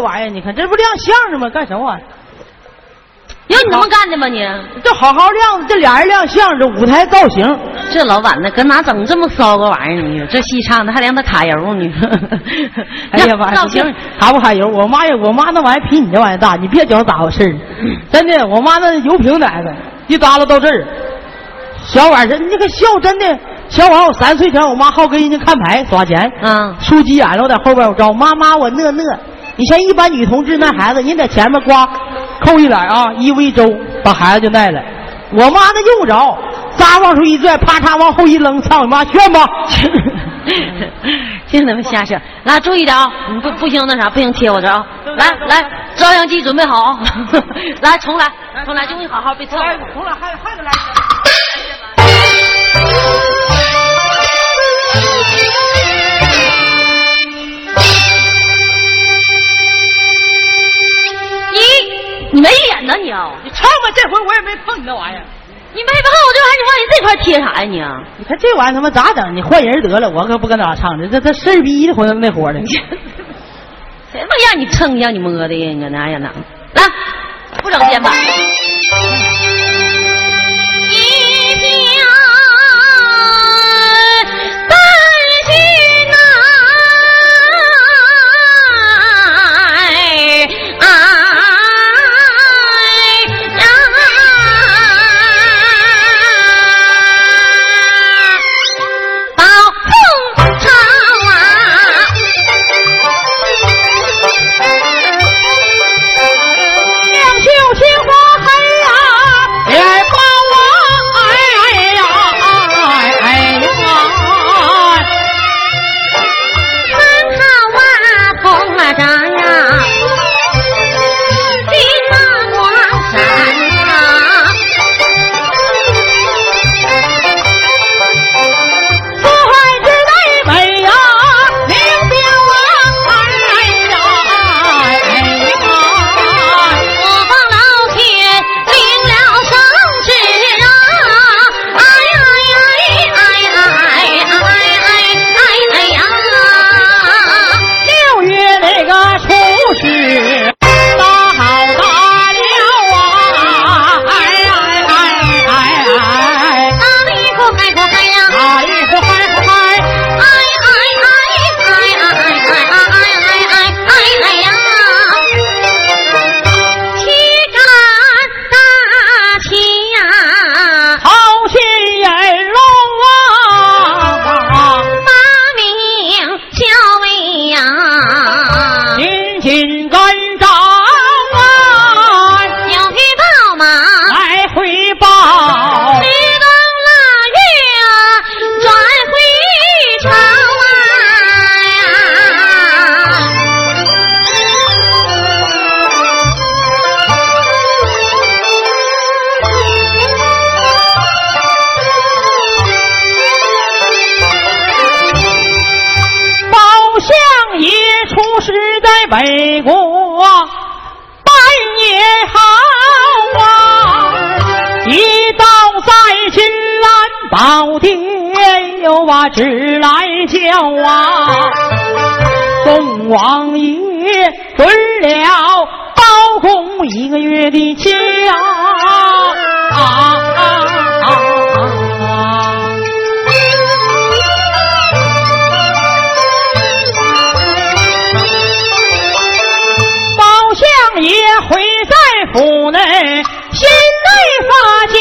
玩意儿，你看这不亮相呢吗？干什么玩意儿？有你那么干的吗你？这好好亮，这俩人亮相，这舞台造型。这老板呢，搁哪整这么骚个玩意儿呢？这戏唱的还让他卡油呢。哎呀妈呀，造型卡不卡油？我妈呀，我妈那玩意儿比你这玩意儿大，你别觉得咋回事儿真的，我妈那油瓶奶子一耷拉到这儿。小婉这你个笑真的，小婉我三岁前我妈好跟人家看牌耍钱，嗯输急眼了，我在后边我招妈妈我乐乐。你像一般女同志那孩子，人在前面呱扣一点啊，一屋一周把孩子就带了。我妈那用不着，扎往出一拽，啪嚓往后一扔，操你妈炫吧！净他妈瞎扯。来，注意点啊！你不不行那啥，不行贴我这啊！来来，照相机准备好啊！来，重来，重来，就你好好别蹭。来，重来，还还得来。没碰你那玩意儿。你没碰我这玩意儿，你往你这块贴啥呀你啊？你看这玩意儿他妈咋整？你换人得了，我可不搁哪唱的，这这事儿逼的活那活的。谁他妈让你蹭让你摸的呀？你搁哪呀那？来，不整肩膀。师在北国，半年好啊！一到在金兰宝殿，又把旨来交啊！宋王爷准了包公一个月的假啊啊！爷回在府内，心内发急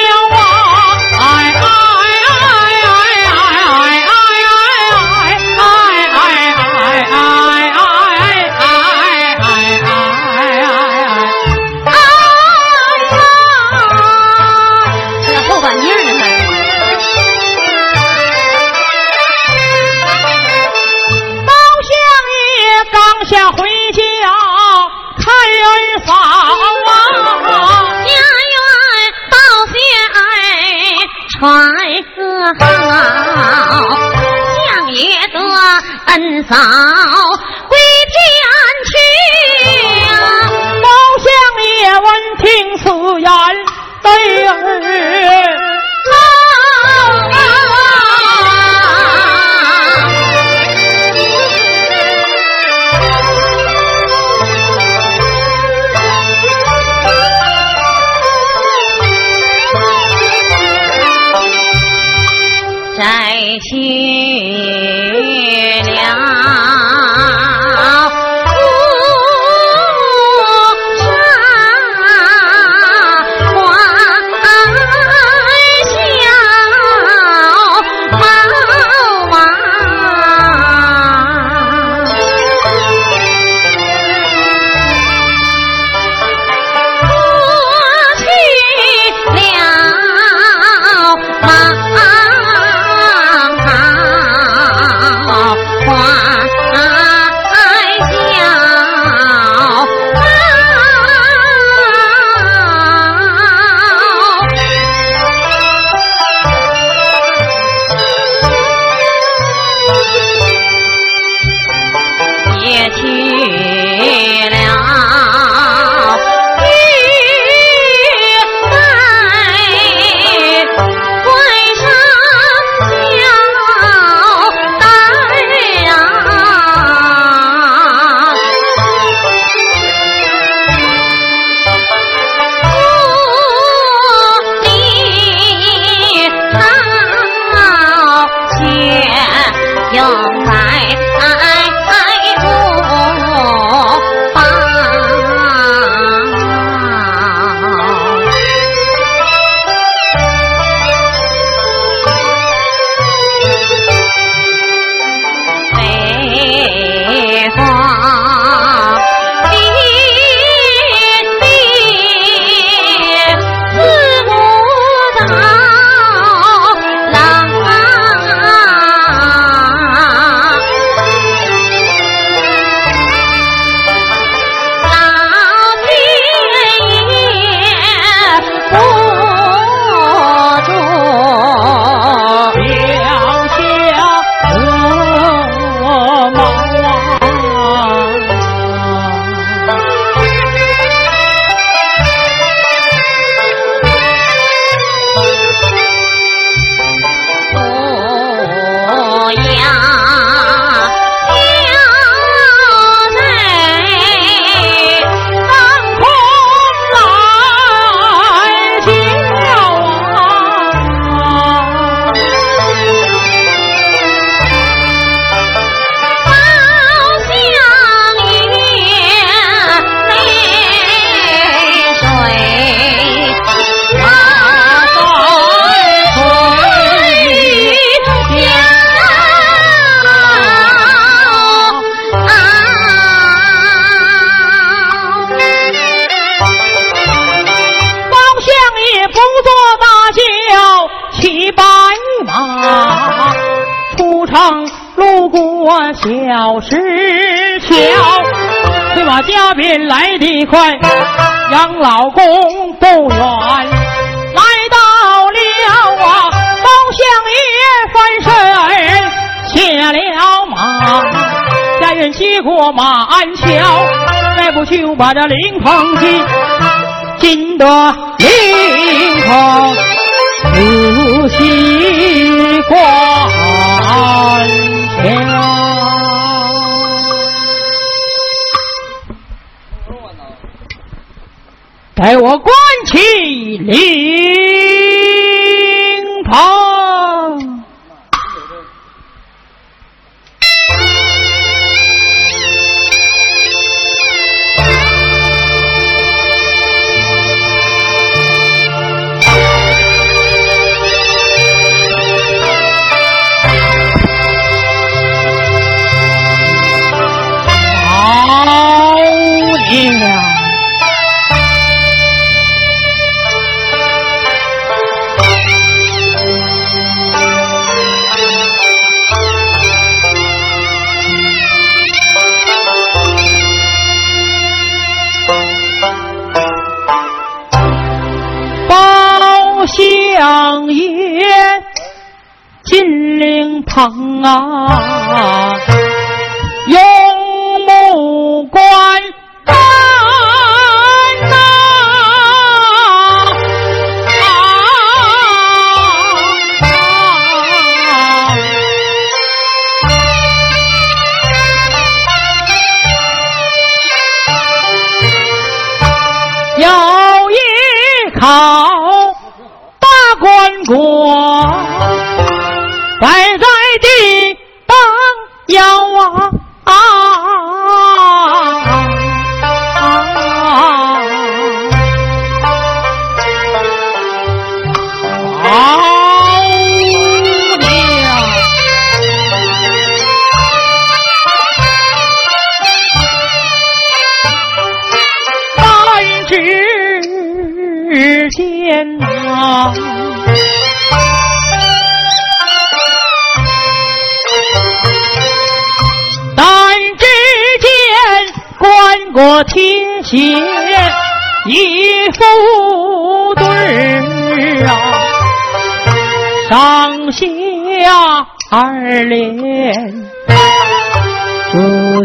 恩嫂归天去呀、包相爷闻听此言，对儿。家人接过马鞍桥，再不就把这灵棚进，进得灵棚仔细观瞧。待我关起灵棚。疼啊！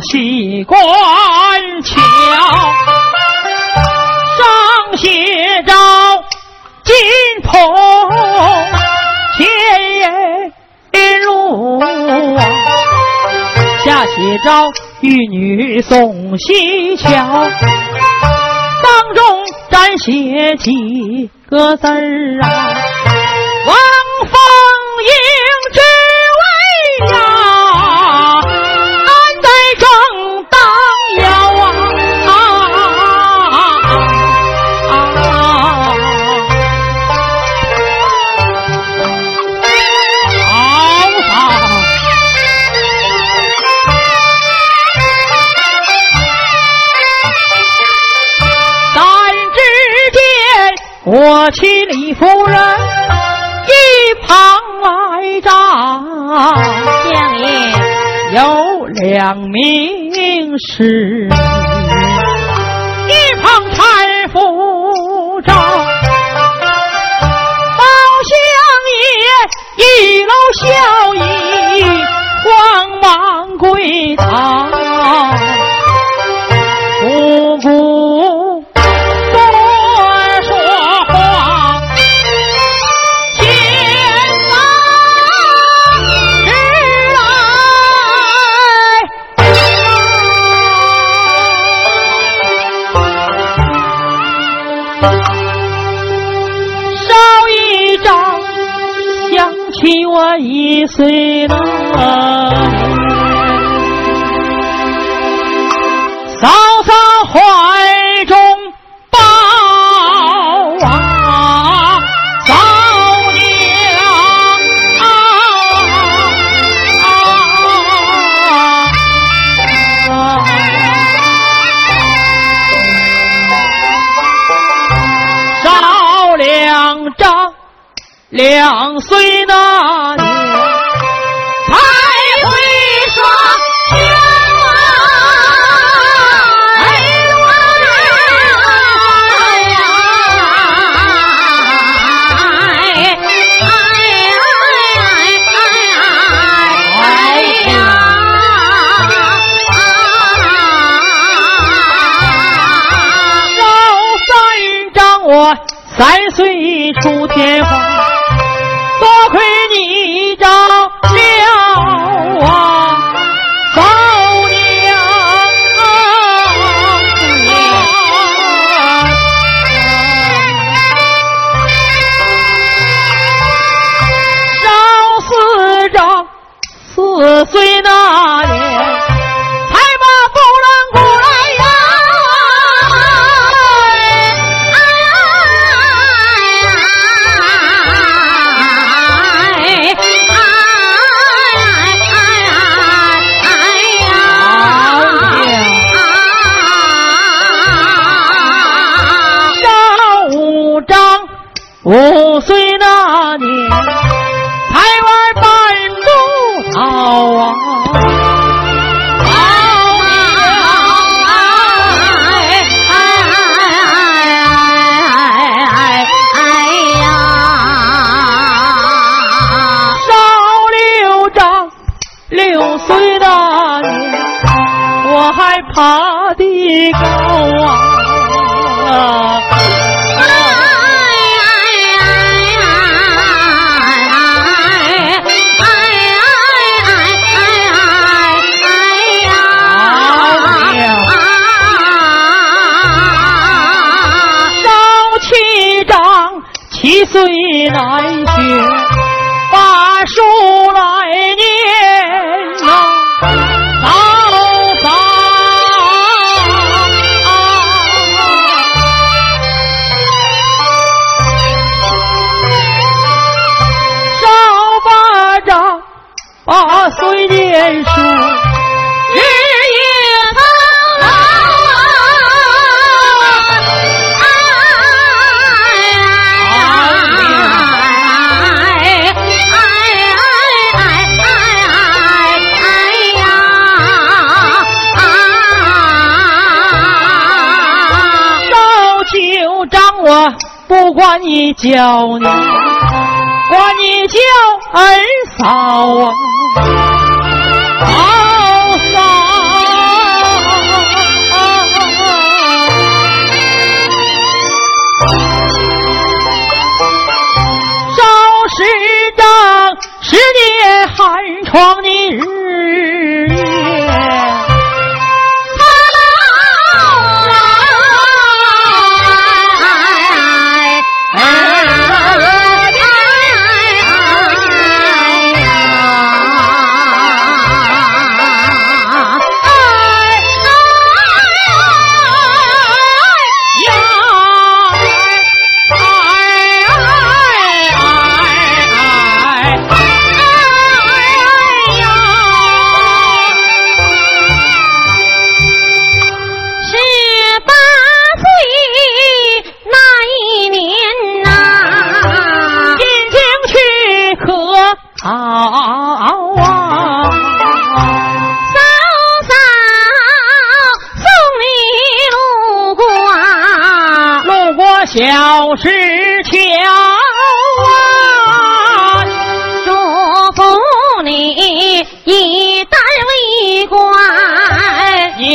西关桥，上写着金鹏前路啊，下写着。玉女送西桥，当中沾写几个字儿啊？我妻李夫人一旁来站，相爷有两名侍女，一旁搀扶着包相爷，一路笑意，慌忙跪堂，我醉出天花，五岁那年，才玩半路草啊。少六张，六岁那年，我还爬得高啊。管你叫你，管你叫儿嫂啊，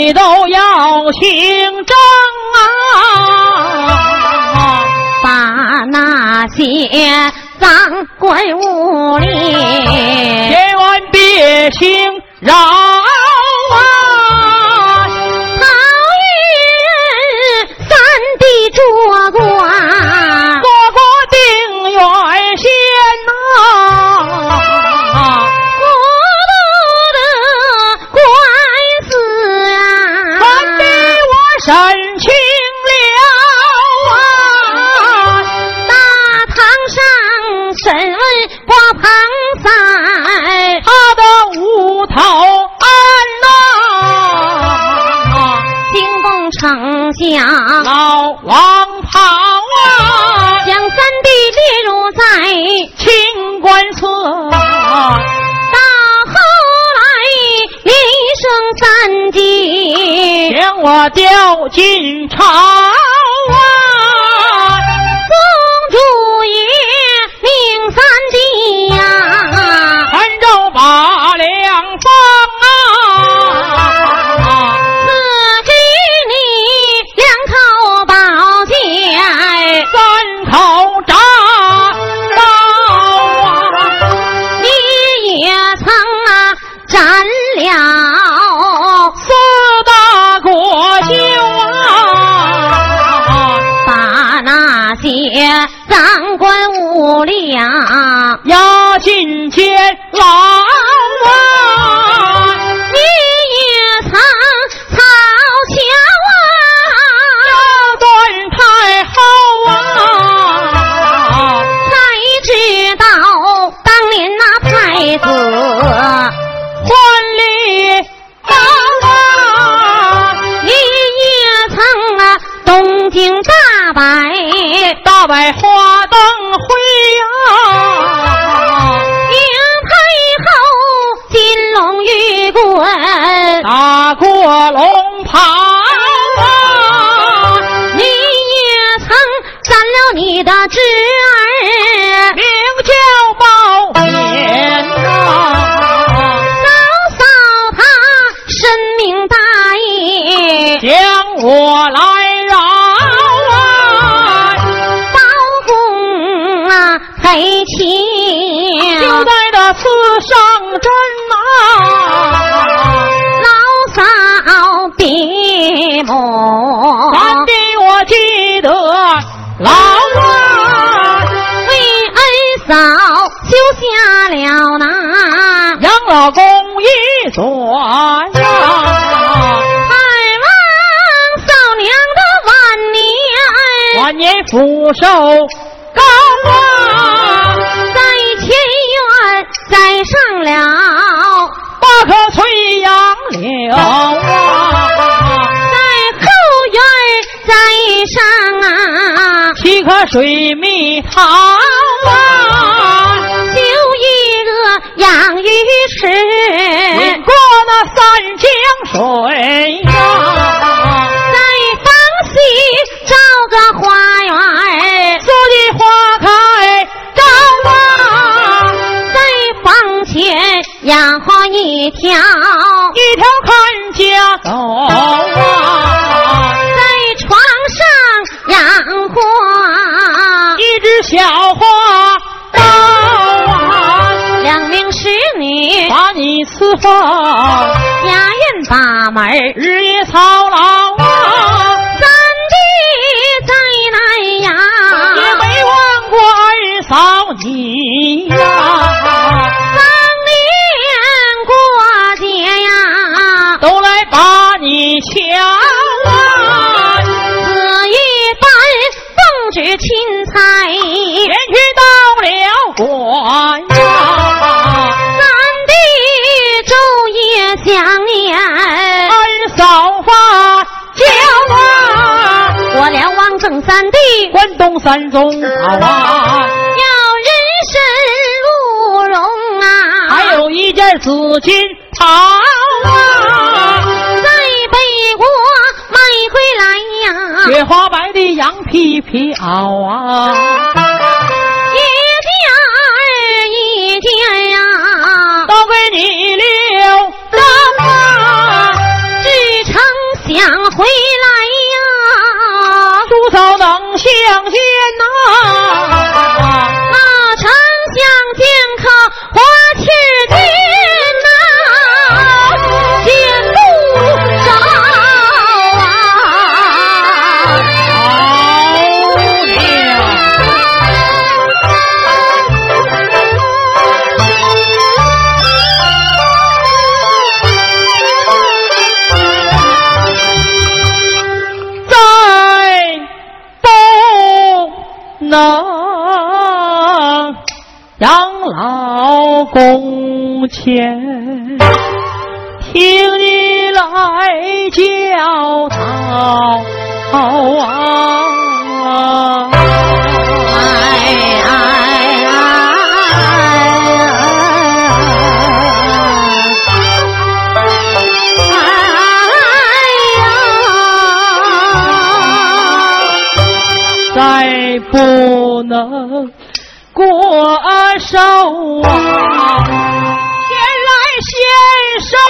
你都要姓张啊，把那些脏官污吏千万别轻饶吊金钗义，将我来饶啊！包公啊赔情，就在那刺上针啊！老嫂闭目，三弟，我记得牢啊！为恩嫂修下了那养老公一转呀，年，晚年福寿高啊！在前院栽上了，八棵翠杨柳啊，在后院栽上啊，七棵水蜜桃啊，修一个养鱼池。引过那三江水呀，一条，一条看家狗啊，在床上养活。一只小花刀啊，两名侍女，把你伺候，家院把门，日夜操劳关东三宗好啊，要人参鹿茸啊，还有一件紫金袍啊，在北国买回来呀，雪花白的羊皮皮袄啊，相见呐、那丞相见可花赤金宫前，听你来教导啊！哎哎哎再不能过手啊，手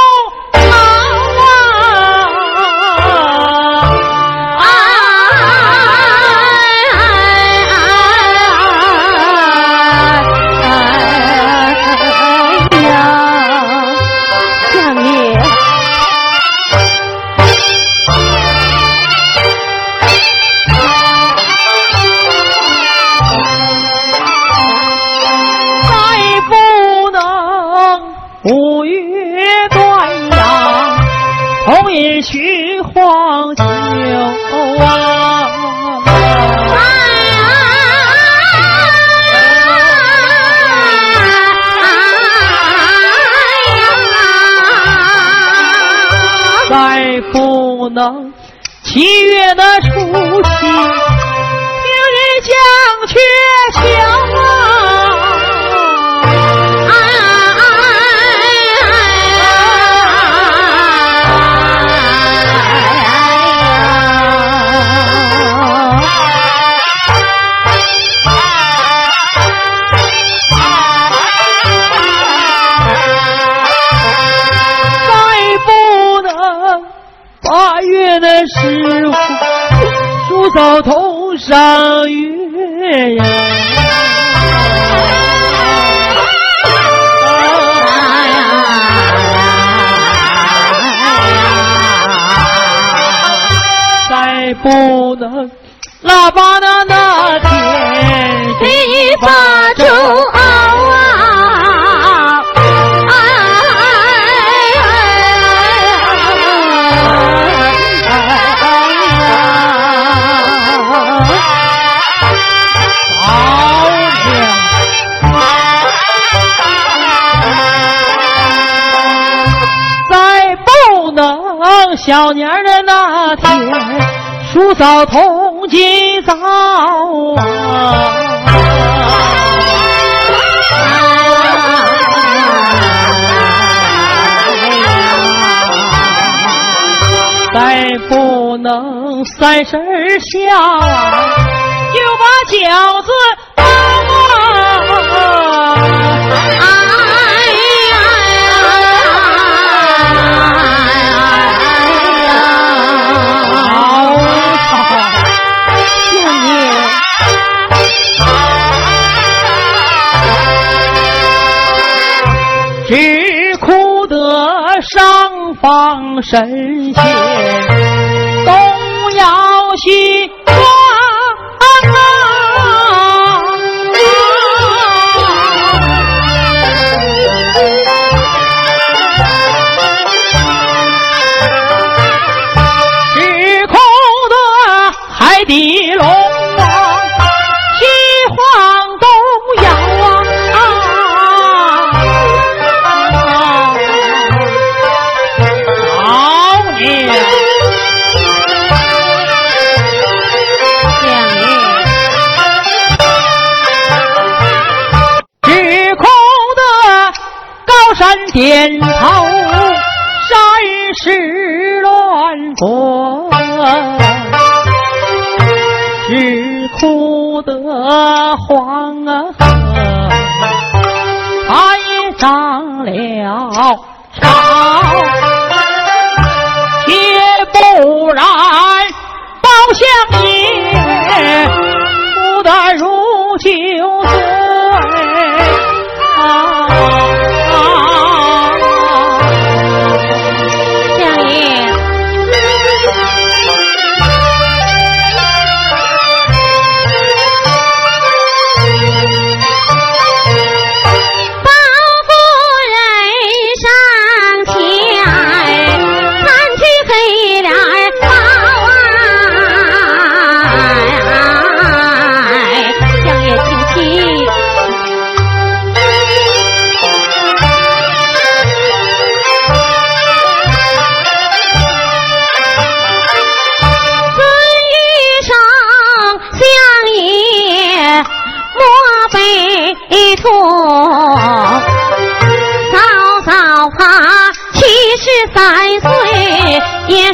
八月的时候，叔嫂头上月呀。再不能腊八的那天，第八周小年儿的那天，叔嫂同今早啊。再不能三十下啊，就把饺子包啊。放神仙。点头，山石乱滚。只哭得黄啊，他也长了巢，且不然，包相爷哭得如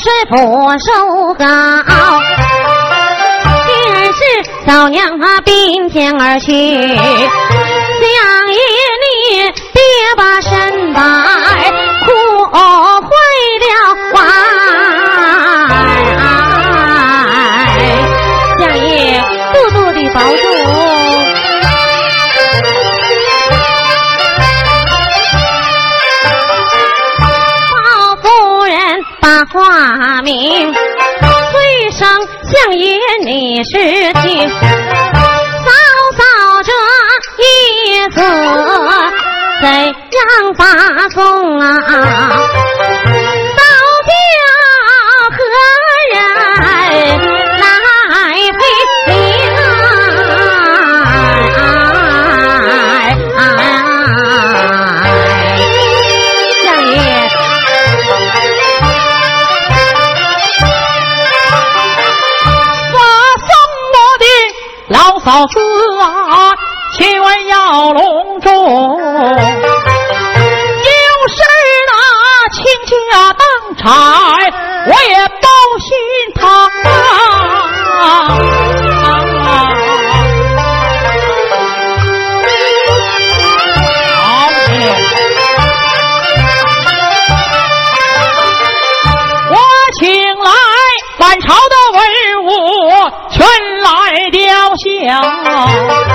是不受高，第二是嫂娘她并肩而去，相爷化名，最生相爷你是亲，嫂嫂这一子怎样发送啊？要隆重，有是那倾家荡产，我也不心疼。老，我请来满朝的文武，全来雕像。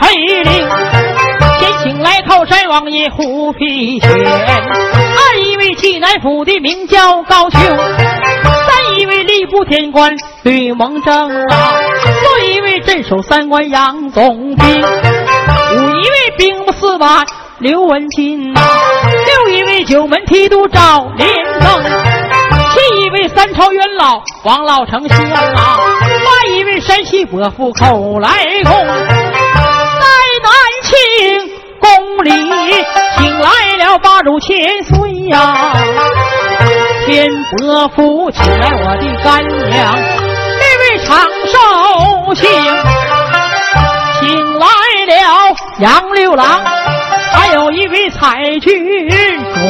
臣来陪领，先请来靠山王爷胡皮轩，二一位济南府的名叫高俅，三一位吏部天官吕蒙正啊，四一位镇守三关杨总兵，五一位兵部司马刘文金呐，六一位九门提督赵连增。七一位三朝元老王老丞相啊，八一位山西伯父寇来公，庆宫里请来了八主千岁呀，天伯父请来我的干娘，那位长寿星，请来了杨六郎，还有一位彩军主。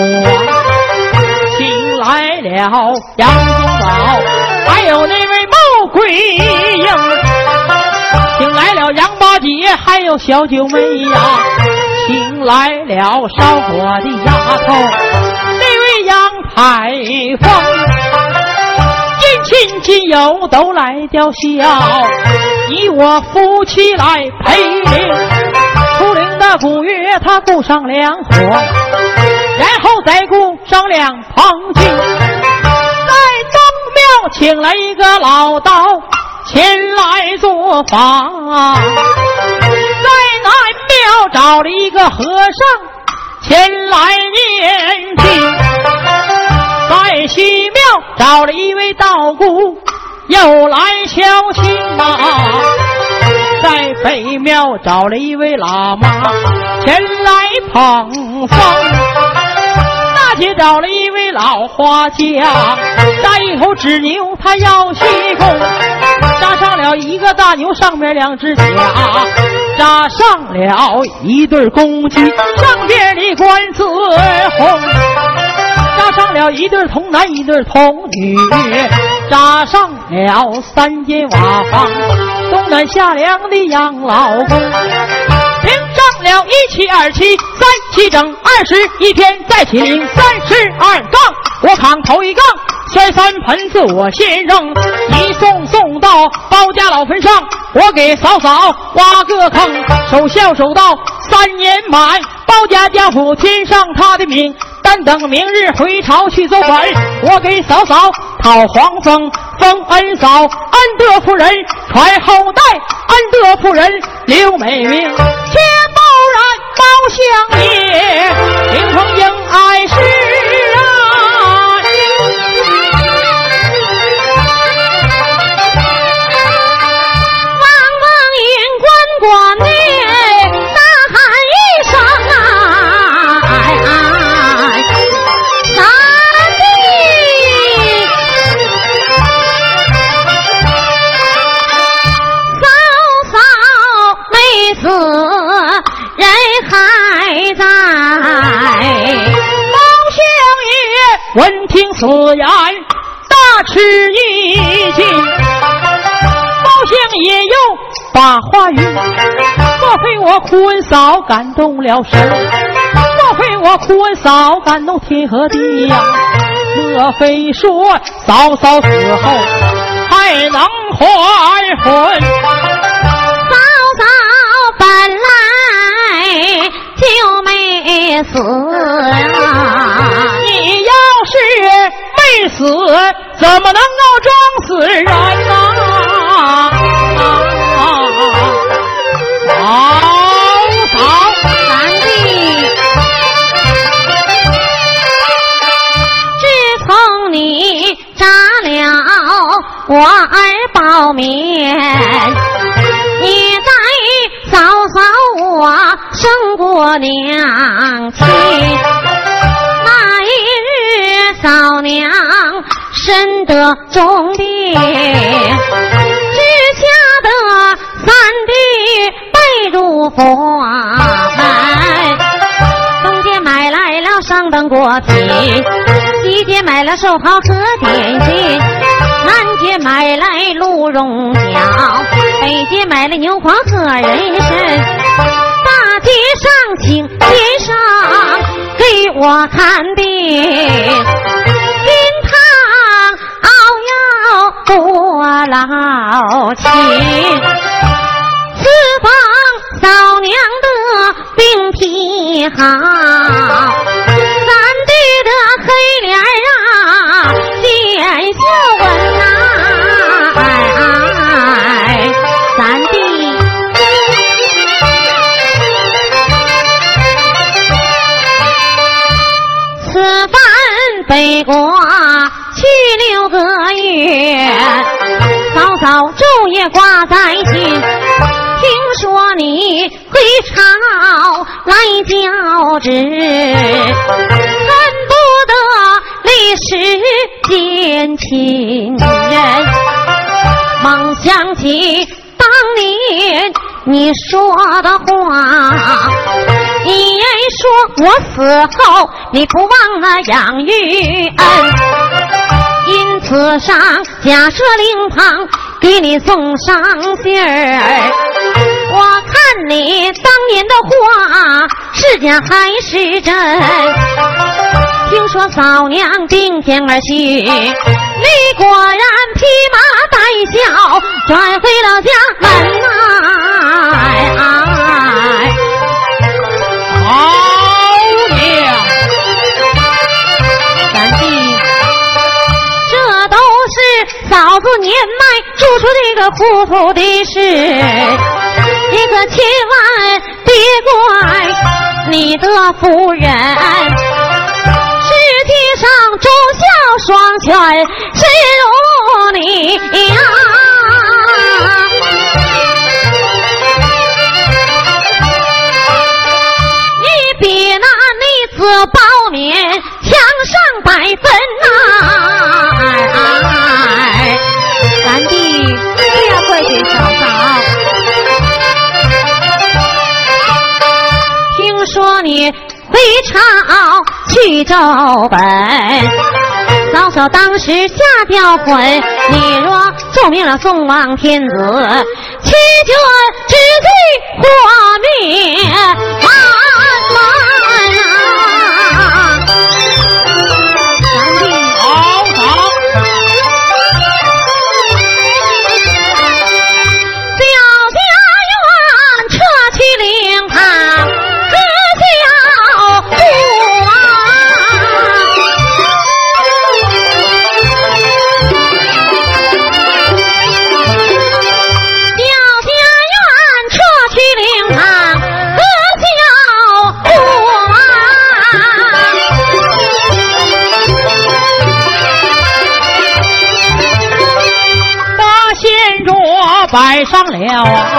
请来了杨宗保，还有那位穆桂英，请来了杨大姐，还有小九妹呀，请来了烧火的丫头，那位杨排风，近亲亲友都来吊孝，以我夫妻来陪灵，出灵的古月他顾上两伙。然后再雇上两旁亲，在东庙请来一个老道前来做法，在南庙找了一个和尚前来念经，在西庙找了一位道姑又来孝亲呐，在北庙找了一位喇嘛前来捧风。且找了一位老花匠，扎一头纸牛，他要西宫，扎上了一个大牛，上面两只甲，扎上了一对公鸡，上边的冠字红，扎上了一对童男一对童女。扎上了三间瓦房，冬暖夏凉的养老宫。了一七二七三七整二十一天，再起领三十二杠，我扛头一杠。摔三盆子我先扔，一送送到包家老坟上，我给嫂嫂挖个坑，守孝守到三年满，包家家父添上他的名，但等明日回朝去走本，我给嫂嫂讨黄封，封恩嫂，安德夫人传后代，安德夫人刘美名，相爷，灵风应爱是。闻听此言，大吃一惊。包相爷又把话语：莫非我坤嫂感动了神？莫非我坤嫂感动天和地呀？莫非说嫂嫂死后还能还魂？嫂嫂本来就没死啊！死，怎么能够装死人呢？嫂嫂，三弟，自从你扎了我儿包面，你在嫂嫂我生过娘亲。嫂娘身得重病，只吓得三弟拜入佛门。东街买来了上等果品，西街买了寿袍和点心，南街买来鹿茸饺，北街买了牛黄和人参，大街上请先生。给我看病，金汤熬药多劳情，四方嫂娘的病体好，北国去六个月，嫂嫂昼夜挂在心。听说你回朝来交旨，恨不得立时见亲人。梦想起当年你说的话。你说我死后你不忘了养育恩，因此上假设灵堂给你送上信儿。我看你当年的话是假还是真？听说嫂娘病天而去，你果然披麻戴孝转回了家门个糊涂的事，你可千万别怪你的夫人。世界上忠孝双全，谁如你呀？你比那女子包面强上百分呐，你朝去周本老朽当时下掉魂。你若奏命了宋王天子欺君之罪何灭？啊！